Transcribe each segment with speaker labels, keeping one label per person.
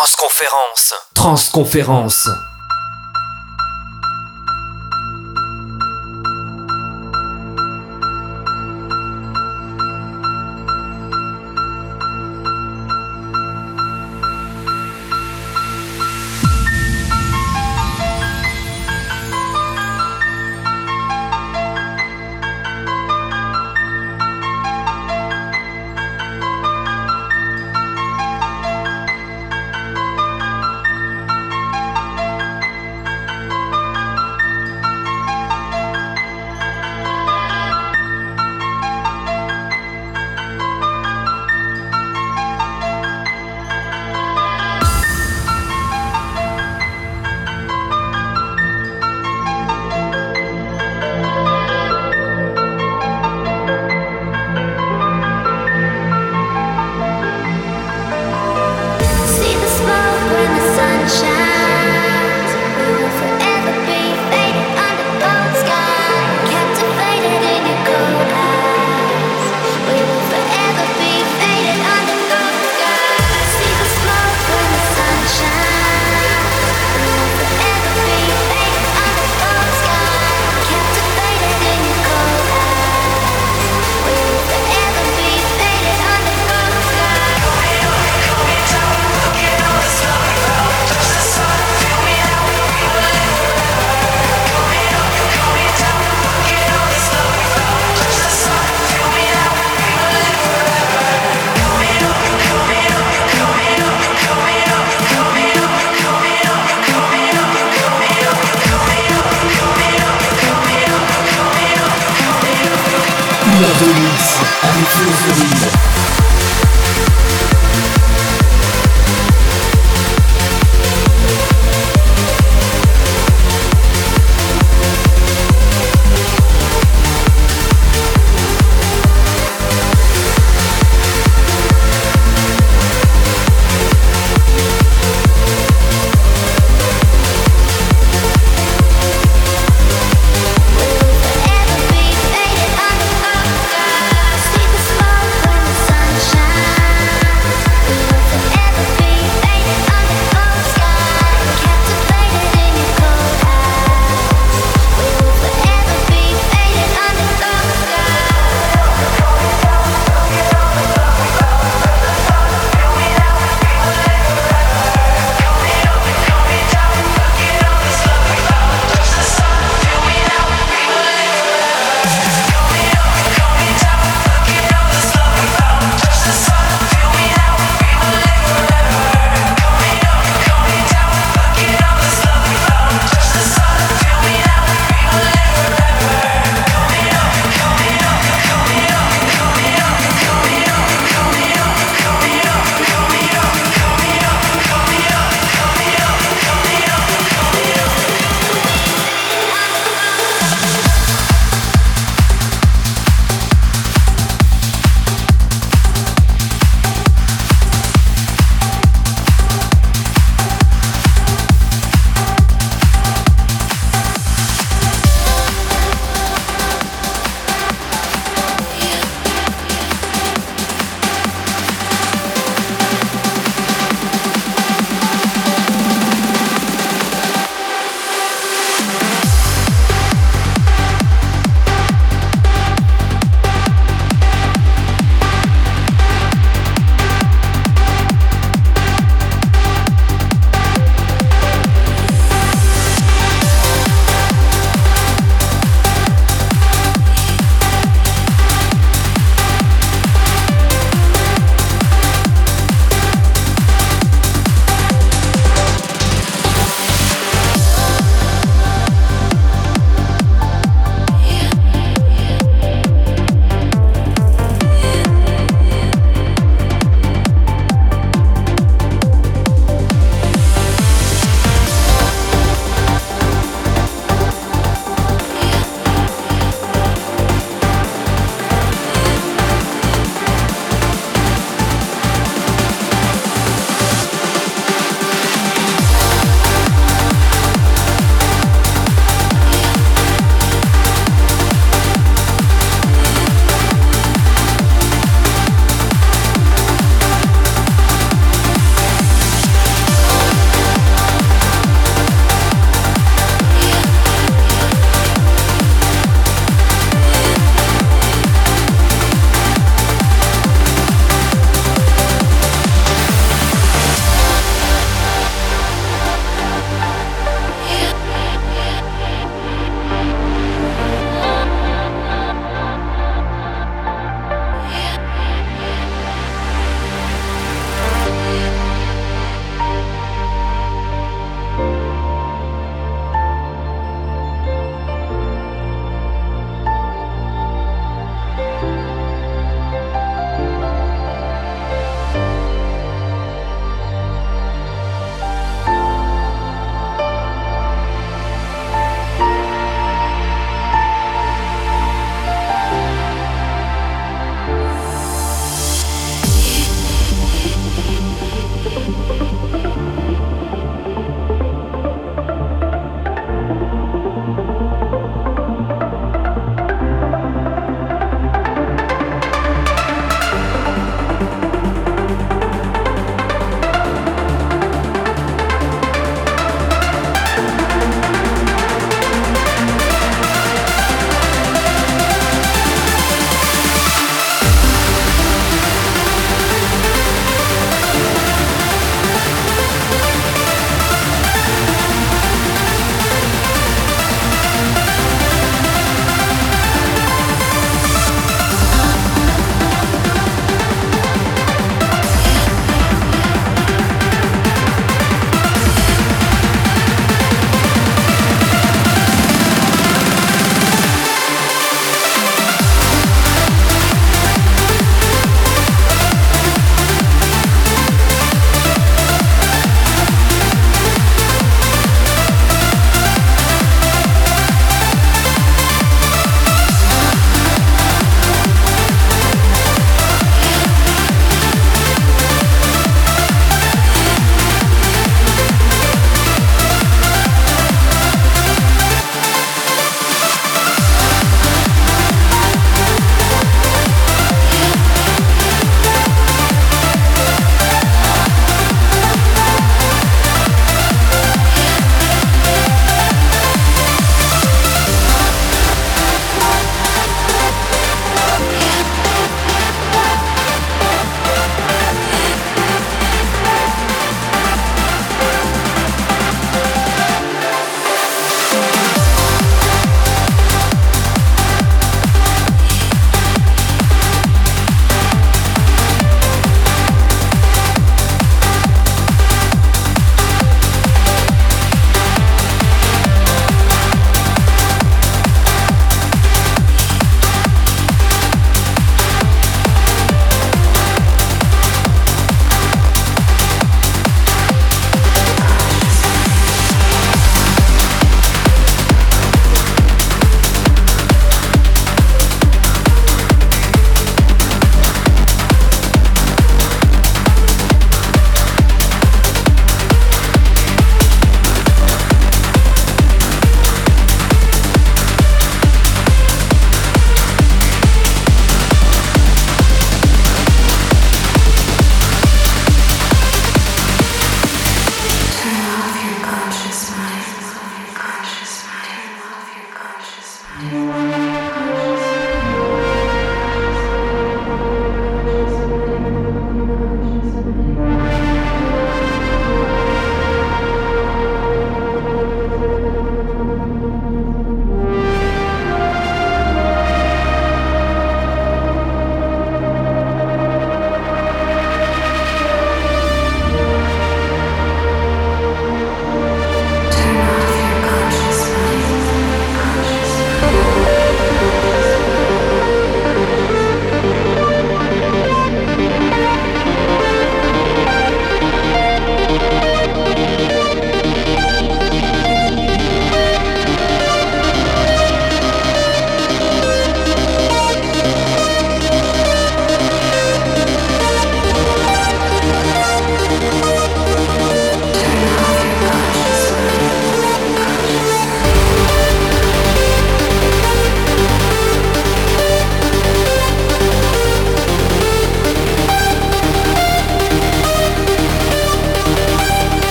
Speaker 1: Transconférence. Transconférence.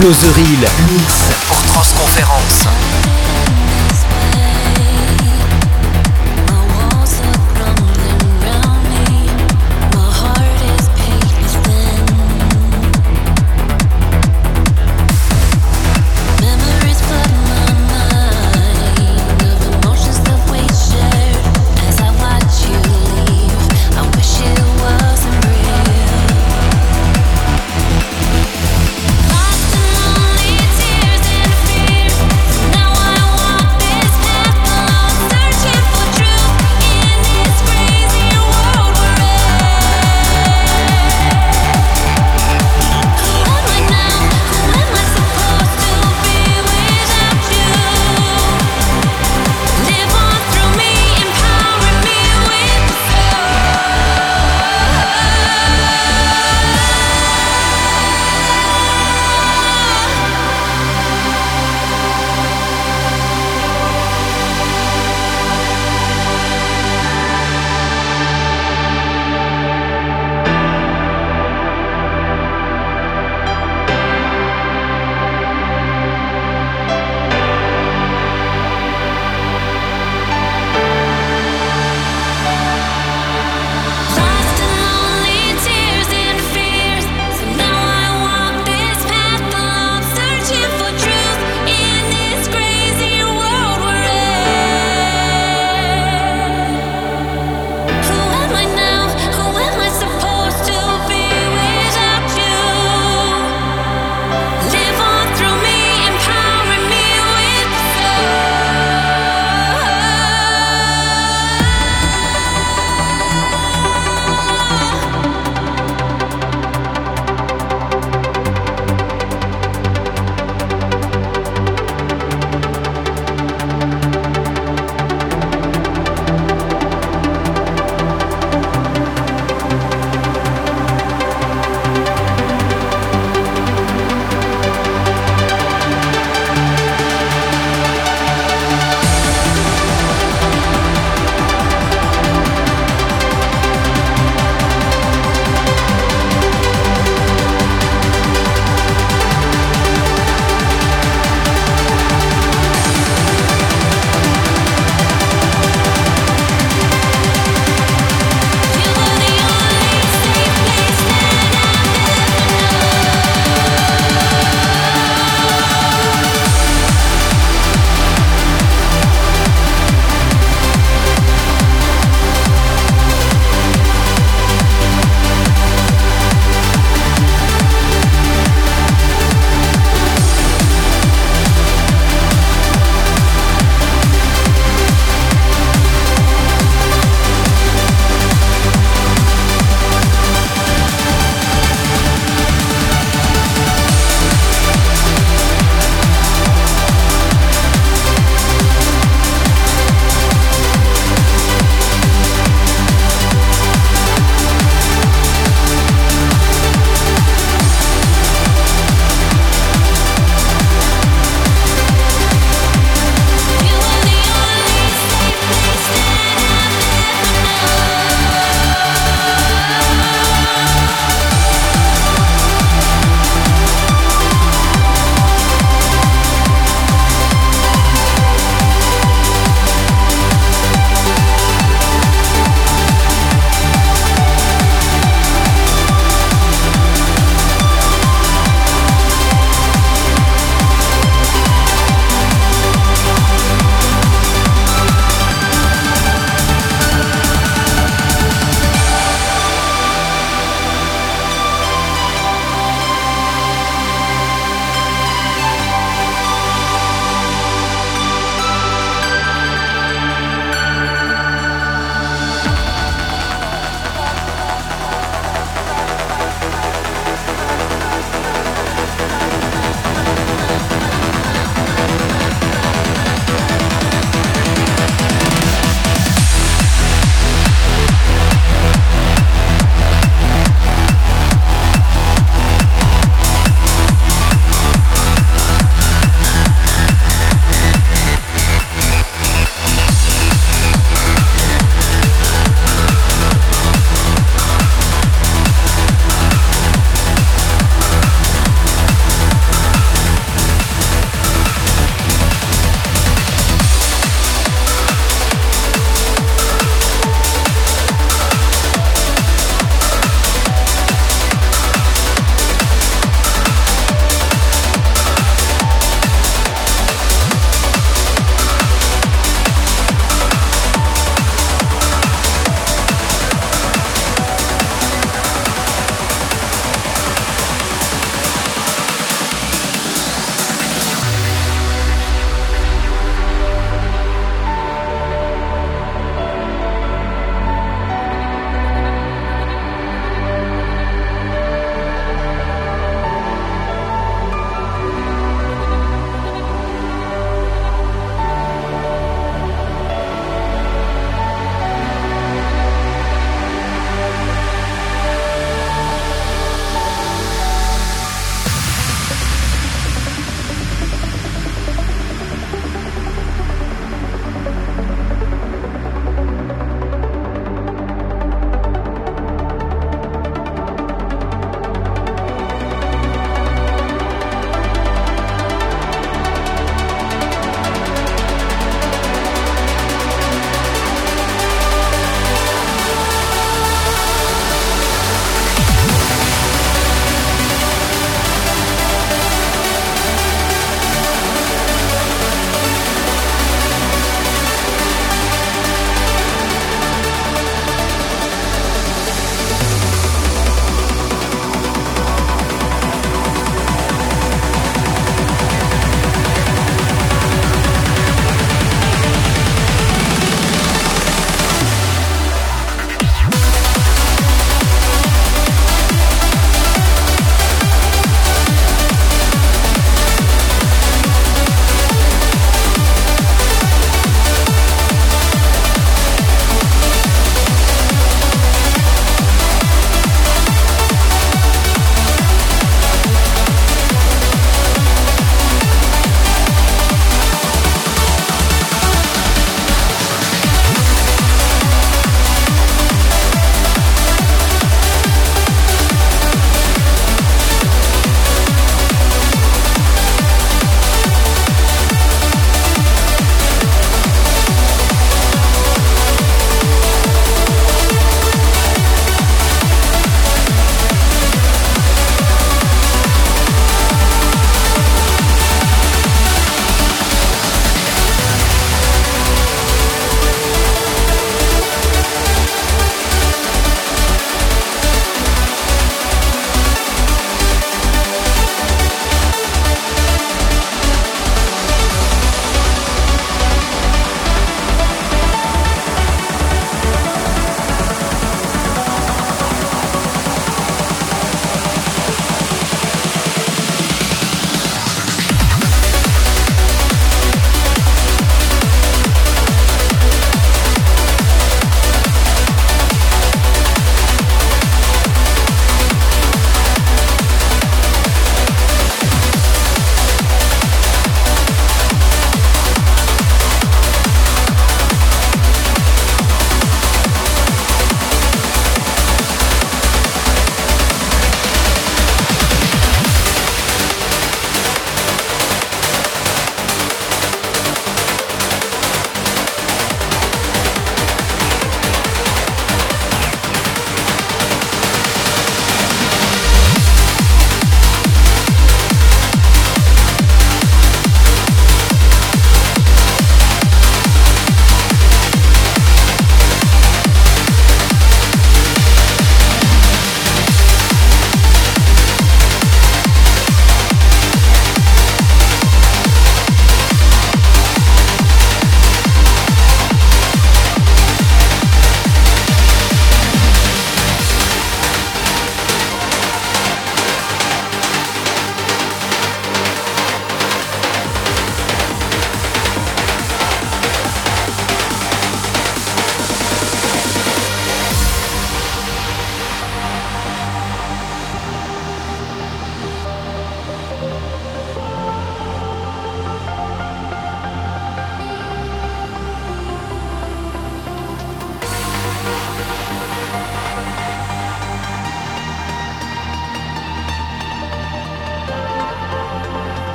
Speaker 2: Closerie, le mix pour transconférence.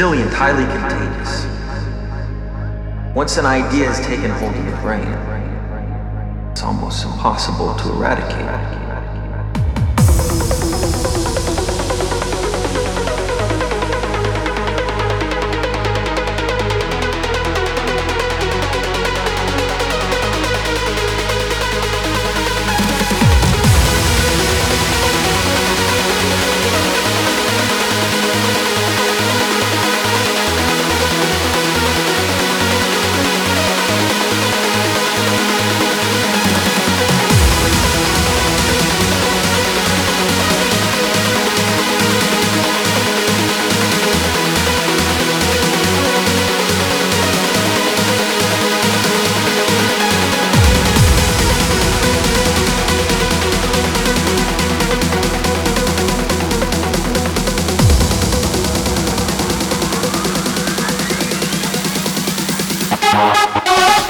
Speaker 3: Resilient, highly contagious. Once an idea has taken hold of the brain, it's almost impossible to eradicate.
Speaker 1: Thank you.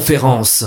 Speaker 1: conférence.